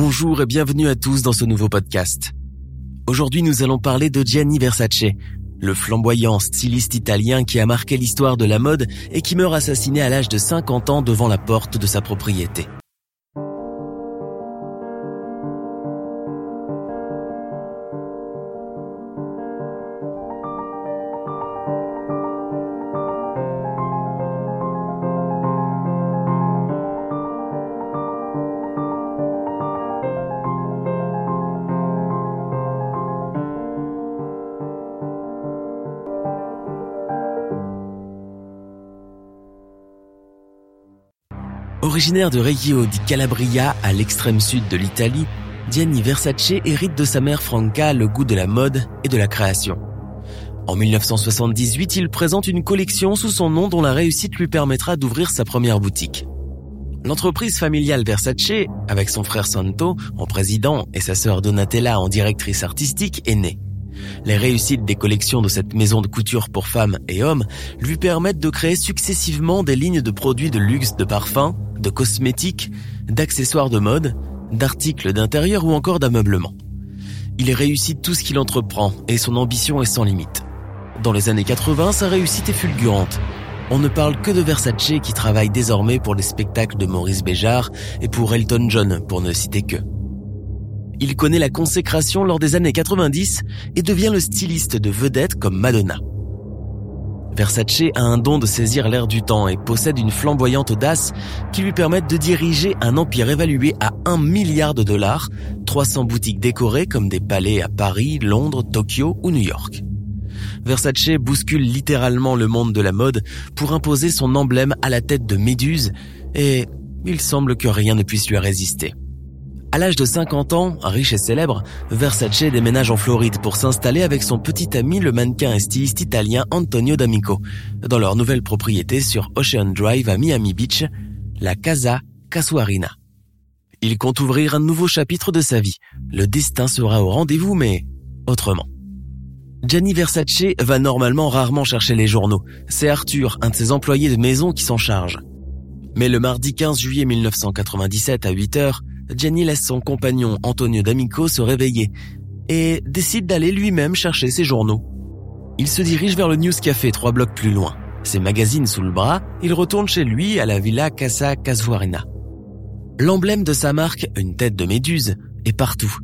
Bonjour et bienvenue à tous dans ce nouveau podcast. Aujourd'hui, nous allons parler de Gianni Versace, le flamboyant styliste italien qui a marqué l'histoire de la mode et qui meurt assassiné à l'âge de 50 ans devant la porte de sa propriété. Originaire de Reggio di Calabria à l'extrême sud de l'Italie, Gianni Versace hérite de sa mère Franca le goût de la mode et de la création. En 1978, il présente une collection sous son nom dont la réussite lui permettra d'ouvrir sa première boutique. L'entreprise familiale Versace, avec son frère Santo en président et sa sœur Donatella en directrice artistique, est née. Les réussites des collections de cette maison de couture pour femmes et hommes lui permettent de créer successivement des lignes de produits de luxe, de parfums, de cosmétiques, d'accessoires de mode, d'articles d'intérieur ou encore d'ameublement. Il réussit tout ce qu'il entreprend et son ambition est sans limite. Dans les années 80, sa réussite est fulgurante. On ne parle que de Versace qui travaille désormais pour les spectacles de Maurice Béjart et pour Elton John, pour ne citer que. Il connaît la consécration lors des années 90 et devient le styliste de vedettes comme Madonna. Versace a un don de saisir l'air du temps et possède une flamboyante audace qui lui permet de diriger un empire évalué à 1 milliard de dollars, 300 boutiques décorées comme des palais à Paris, Londres, Tokyo ou New York. Versace bouscule littéralement le monde de la mode pour imposer son emblème à la tête de Méduse et il semble que rien ne puisse lui résister. À l'âge de 50 ans, riche et célèbre, Versace déménage en Floride pour s'installer avec son petit ami le mannequin et styliste italien Antonio D'Amico, dans leur nouvelle propriété sur Ocean Drive à Miami Beach, la Casa Casuarina. Il compte ouvrir un nouveau chapitre de sa vie. Le destin sera au rendez-vous, mais autrement. Gianni Versace va normalement rarement chercher les journaux. C'est Arthur, un de ses employés de maison, qui s'en charge. Mais le mardi 15 juillet 1997 à 8 heures, Gianni laisse son compagnon Antonio D'Amico se réveiller et décide d'aller lui-même chercher ses journaux. Il se dirige vers le News Café trois blocs plus loin. Ses magazines sous le bras, il retourne chez lui à la Villa Casa Casuarina. L'emblème de sa marque, une tête de méduse, est partout.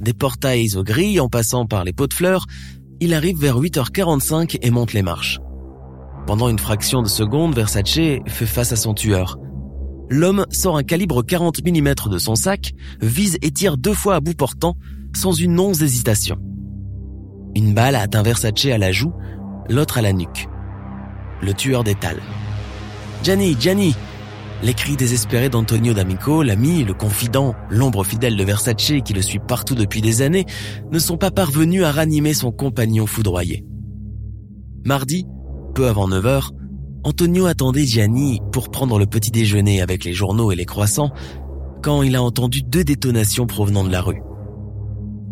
Des portails aux grilles en passant par les pots de fleurs, il arrive vers 8h45 et monte les marches. Pendant une fraction de seconde, Versace fait face à son tueur l'homme sort un calibre 40 mm de son sac, vise et tire deux fois à bout portant, sans une once d'hésitation. Une balle atteint Versace à la joue, l'autre à la nuque. Le tueur d'étale. Gianni, Gianni Les cris désespérés d'Antonio D'Amico, l'ami, le confident, l'ombre fidèle de Versace qui le suit partout depuis des années, ne sont pas parvenus à ranimer son compagnon foudroyé. Mardi, peu avant 9 heures, Antonio attendait Gianni pour prendre le petit déjeuner avec les journaux et les croissants quand il a entendu deux détonations provenant de la rue.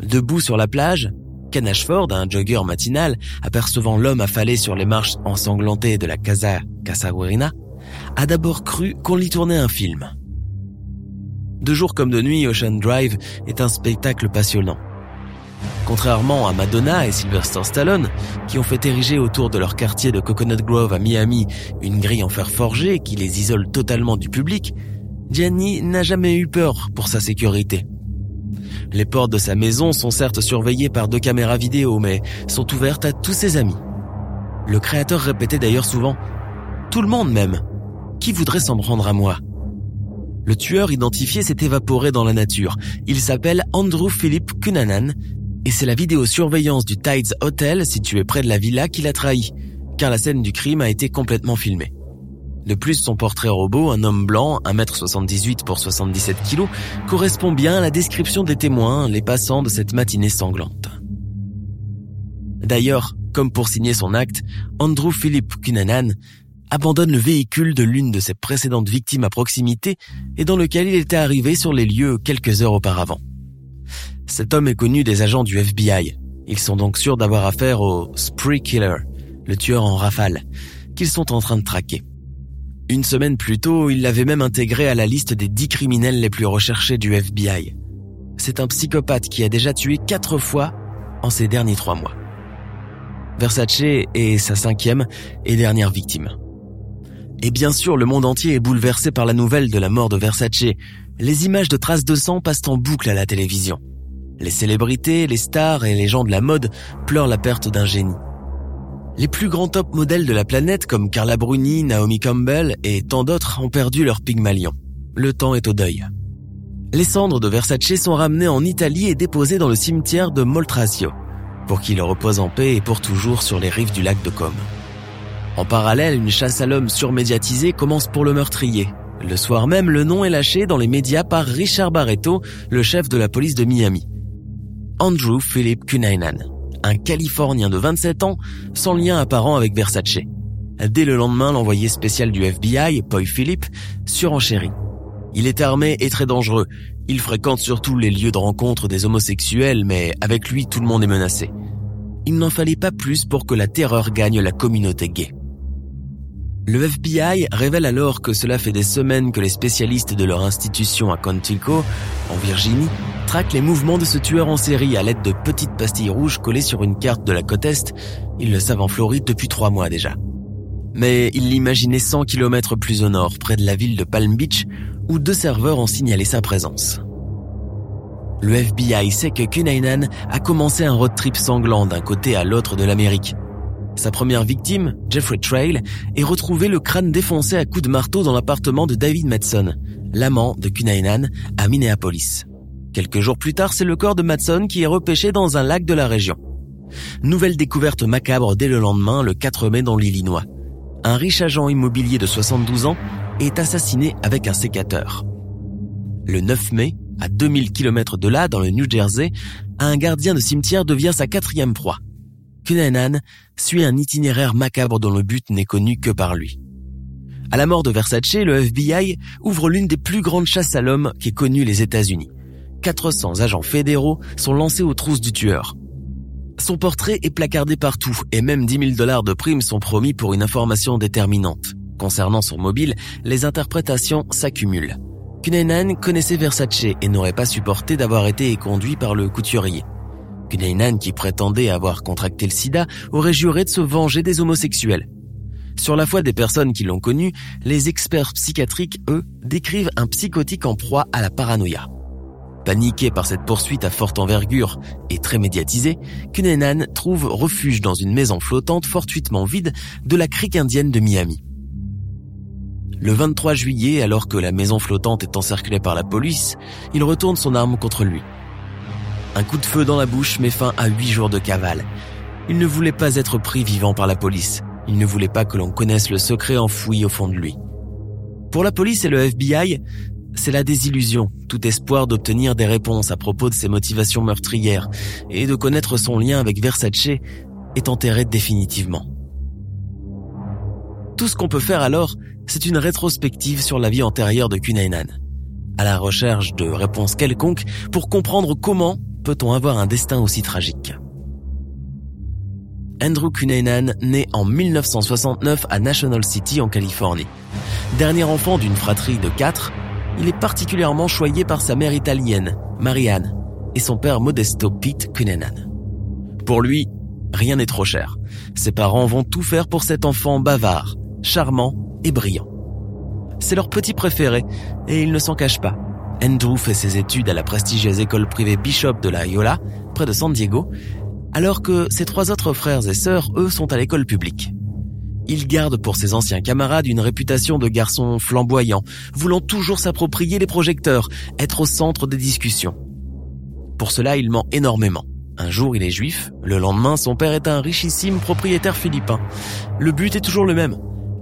Debout sur la plage, Ken Ashford, un jogger matinal, apercevant l'homme affalé sur les marches ensanglantées de la Casa Casaguerina, a d'abord cru qu'on lui tournait un film. De jour comme de nuit, Ocean Drive est un spectacle passionnant. Contrairement à Madonna et Sylvester Stallone, qui ont fait ériger autour de leur quartier de Coconut Grove à Miami une grille en fer forgé qui les isole totalement du public, Gianni n'a jamais eu peur pour sa sécurité. Les portes de sa maison sont certes surveillées par deux caméras vidéo, mais sont ouvertes à tous ses amis. Le créateur répétait d'ailleurs souvent ⁇ Tout le monde même. Qui voudrait s'en prendre à moi ?⁇ Le tueur identifié s'est évaporé dans la nature. Il s'appelle Andrew Philip Cunanan et c'est la vidéosurveillance du Tides Hotel situé près de la villa qui l'a trahi, car la scène du crime a été complètement filmée. De plus, son portrait robot, un homme blanc, 1m78 pour 77 kg, correspond bien à la description des témoins, les passants de cette matinée sanglante. D'ailleurs, comme pour signer son acte, Andrew Philip Cunanan abandonne le véhicule de l'une de ses précédentes victimes à proximité et dans lequel il était arrivé sur les lieux quelques heures auparavant. Cet homme est connu des agents du FBI. Ils sont donc sûrs d'avoir affaire au Spree Killer, le tueur en rafale, qu'ils sont en train de traquer. Une semaine plus tôt, il l'avait même intégré à la liste des dix criminels les plus recherchés du FBI. C'est un psychopathe qui a déjà tué quatre fois en ces derniers trois mois. Versace est sa cinquième et dernière victime. Et bien sûr, le monde entier est bouleversé par la nouvelle de la mort de Versace. Les images de traces de sang passent en boucle à la télévision. Les célébrités, les stars et les gens de la mode pleurent la perte d'un génie. Les plus grands top modèles de la planète comme Carla Bruni, Naomi Campbell et tant d'autres ont perdu leur pygmalion. Le temps est au deuil. Les cendres de Versace sont ramenées en Italie et déposées dans le cimetière de Moltrasio, pour qu'il repose en paix et pour toujours sur les rives du lac de Comme. En parallèle, une chasse à l'homme surmédiatisée commence pour le meurtrier. Le soir même, le nom est lâché dans les médias par Richard Barreto, le chef de la police de Miami. Andrew Philip Cunanan, un Californien de 27 ans sans lien apparent avec Versace. Dès le lendemain, l'envoyé spécial du FBI, Poy Philip, surenchérit. Il est armé et très dangereux. Il fréquente surtout les lieux de rencontre des homosexuels, mais avec lui, tout le monde est menacé. Il n'en fallait pas plus pour que la terreur gagne la communauté gay. Le FBI révèle alors que cela fait des semaines que les spécialistes de leur institution à Quantico, en Virginie, traquent les mouvements de ce tueur en série à l'aide de petites pastilles rouges collées sur une carte de la côte Est. Ils le savent en Floride depuis trois mois déjà. Mais ils l'imaginaient 100 km plus au nord, près de la ville de Palm Beach, où deux serveurs ont signalé sa présence. Le FBI sait que Cunanan a commencé un road trip sanglant d'un côté à l'autre de l'Amérique, sa première victime, Jeffrey Trail, est retrouvé le crâne défoncé à coups de marteau dans l'appartement de David Madson, l'amant de Cunanan, à Minneapolis. Quelques jours plus tard, c'est le corps de Madson qui est repêché dans un lac de la région. Nouvelle découverte macabre dès le lendemain, le 4 mai dans l'Illinois. Un riche agent immobilier de 72 ans est assassiné avec un sécateur. Le 9 mai, à 2000 km de là, dans le New Jersey, un gardien de cimetière devient sa quatrième proie. Cunanan suit un itinéraire macabre dont le but n'est connu que par lui. À la mort de Versace, le FBI ouvre l'une des plus grandes chasses à l'homme qu'aient connues les États-Unis. 400 agents fédéraux sont lancés aux trousses du tueur. Son portrait est placardé partout et même 10 000 dollars de primes sont promis pour une information déterminante. Concernant son mobile, les interprétations s'accumulent. Cunanan connaissait Versace et n'aurait pas supporté d'avoir été éconduit par le couturier. Cunanan, qui prétendait avoir contracté le sida, aurait juré de se venger des homosexuels. Sur la foi des personnes qui l'ont connu, les experts psychiatriques, eux, décrivent un psychotique en proie à la paranoïa. Paniqué par cette poursuite à forte envergure et très médiatisée, Cunanan trouve refuge dans une maison flottante fortuitement vide de la crique indienne de Miami. Le 23 juillet, alors que la maison flottante est encerclée par la police, il retourne son arme contre lui. Un coup de feu dans la bouche met fin à huit jours de cavale. Il ne voulait pas être pris vivant par la police. Il ne voulait pas que l'on connaisse le secret enfoui au fond de lui. Pour la police et le FBI, c'est la désillusion, tout espoir d'obtenir des réponses à propos de ses motivations meurtrières et de connaître son lien avec Versace est enterré définitivement. Tout ce qu'on peut faire alors, c'est une rétrospective sur la vie antérieure de Cunanan, à la recherche de réponses quelconques pour comprendre comment peut-on avoir un destin aussi tragique Andrew Cunanan naît en 1969 à National City en Californie. Dernier enfant d'une fratrie de quatre, il est particulièrement choyé par sa mère italienne, Marianne, et son père Modesto Pete Cunanan. Pour lui, rien n'est trop cher. Ses parents vont tout faire pour cet enfant bavard, charmant et brillant. C'est leur petit préféré, et ils ne s'en cachent pas. Andrew fait ses études à la prestigieuse école privée Bishop de la Iola, près de San Diego, alors que ses trois autres frères et sœurs, eux, sont à l'école publique. Il garde pour ses anciens camarades une réputation de garçon flamboyant, voulant toujours s'approprier les projecteurs, être au centre des discussions. Pour cela, il ment énormément. Un jour, il est juif, le lendemain, son père est un richissime propriétaire philippin. Le but est toujours le même.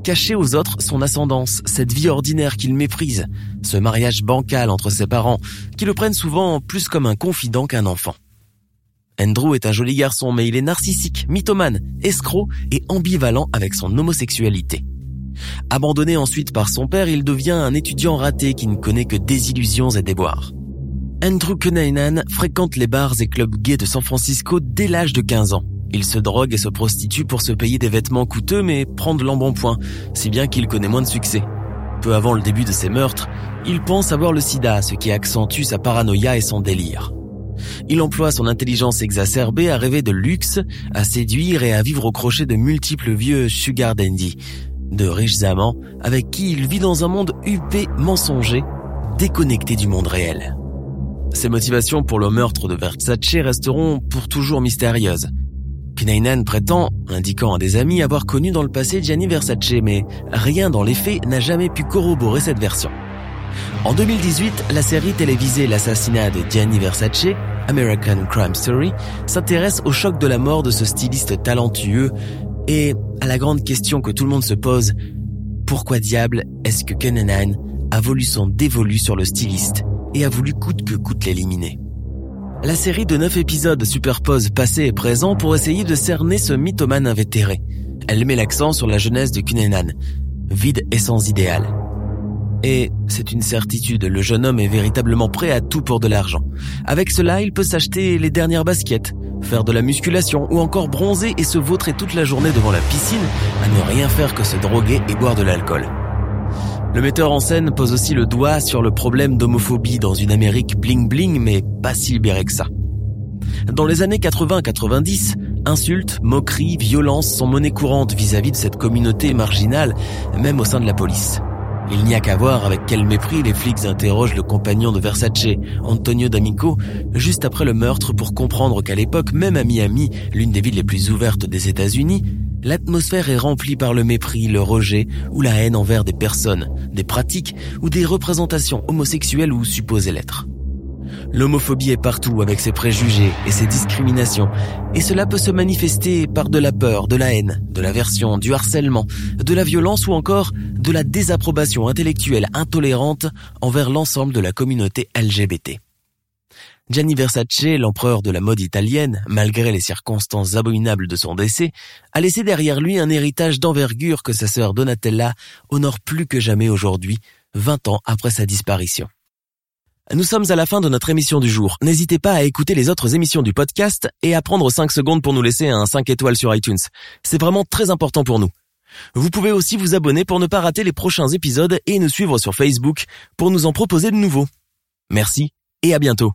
Cacher aux autres son ascendance, cette vie ordinaire qu'il méprise, ce mariage bancal entre ses parents, qui le prennent souvent plus comme un confident qu'un enfant. Andrew est un joli garçon, mais il est narcissique, mythomane, escroc et ambivalent avec son homosexualité. Abandonné ensuite par son père, il devient un étudiant raté qui ne connaît que désillusions et déboires. Andrew Cunanan fréquente les bars et clubs gays de San Francisco dès l'âge de 15 ans. Il se drogue et se prostitue pour se payer des vêtements coûteux mais prendre l'embonpoint, si bien qu'il connaît moins de succès. Peu avant le début de ses meurtres, il pense avoir le sida, ce qui accentue sa paranoïa et son délire. Il emploie son intelligence exacerbée à rêver de luxe, à séduire et à vivre au crochet de multiples vieux sugar dandy, de riches amants avec qui il vit dans un monde huppé, mensonger, déconnecté du monde réel. Ses motivations pour le meurtre de Versace resteront pour toujours mystérieuses. Kneinan prétend, indiquant à des amis, avoir connu dans le passé Gianni Versace, mais rien dans les faits n'a jamais pu corroborer cette version. En 2018, la série télévisée L'assassinat de Gianni Versace, American Crime Story, s'intéresse au choc de la mort de ce styliste talentueux et à la grande question que tout le monde se pose, pourquoi diable est-ce que Kenanan a voulu son dévolu sur le styliste et a voulu coûte que coûte l'éliminer? La série de neuf épisodes superpose passé et présent pour essayer de cerner ce mythomane invétéré. Elle met l'accent sur la jeunesse de Kunenan, vide et sans idéal. Et c'est une certitude, le jeune homme est véritablement prêt à tout pour de l'argent. Avec cela, il peut s'acheter les dernières baskets, faire de la musculation ou encore bronzer et se vautrer toute la journée devant la piscine à ne rien faire que se droguer et boire de l'alcool. Le metteur en scène pose aussi le doigt sur le problème d'homophobie dans une Amérique bling-bling mais pas si libérée que ça. Dans les années 80-90, insultes, moqueries, violences sont monnaie courante vis-à-vis de cette communauté marginale, même au sein de la police. Il n'y a qu'à voir avec quel mépris les flics interrogent le compagnon de Versace, Antonio D'Amico, juste après le meurtre pour comprendre qu'à l'époque, même à Miami, l'une des villes les plus ouvertes des États-Unis, l'atmosphère est remplie par le mépris, le rejet ou la haine envers des personnes, des pratiques ou des représentations homosexuelles ou supposées l'être. L'homophobie est partout avec ses préjugés et ses discriminations, et cela peut se manifester par de la peur, de la haine, de l'aversion, du harcèlement, de la violence ou encore de la désapprobation intellectuelle intolérante envers l'ensemble de la communauté LGBT. Gianni Versace, l'empereur de la mode italienne, malgré les circonstances abominables de son décès, a laissé derrière lui un héritage d'envergure que sa sœur Donatella honore plus que jamais aujourd'hui, 20 ans après sa disparition. Nous sommes à la fin de notre émission du jour. N'hésitez pas à écouter les autres émissions du podcast et à prendre 5 secondes pour nous laisser un 5 étoiles sur iTunes. C'est vraiment très important pour nous. Vous pouvez aussi vous abonner pour ne pas rater les prochains épisodes et nous suivre sur Facebook pour nous en proposer de nouveaux. Merci et à bientôt.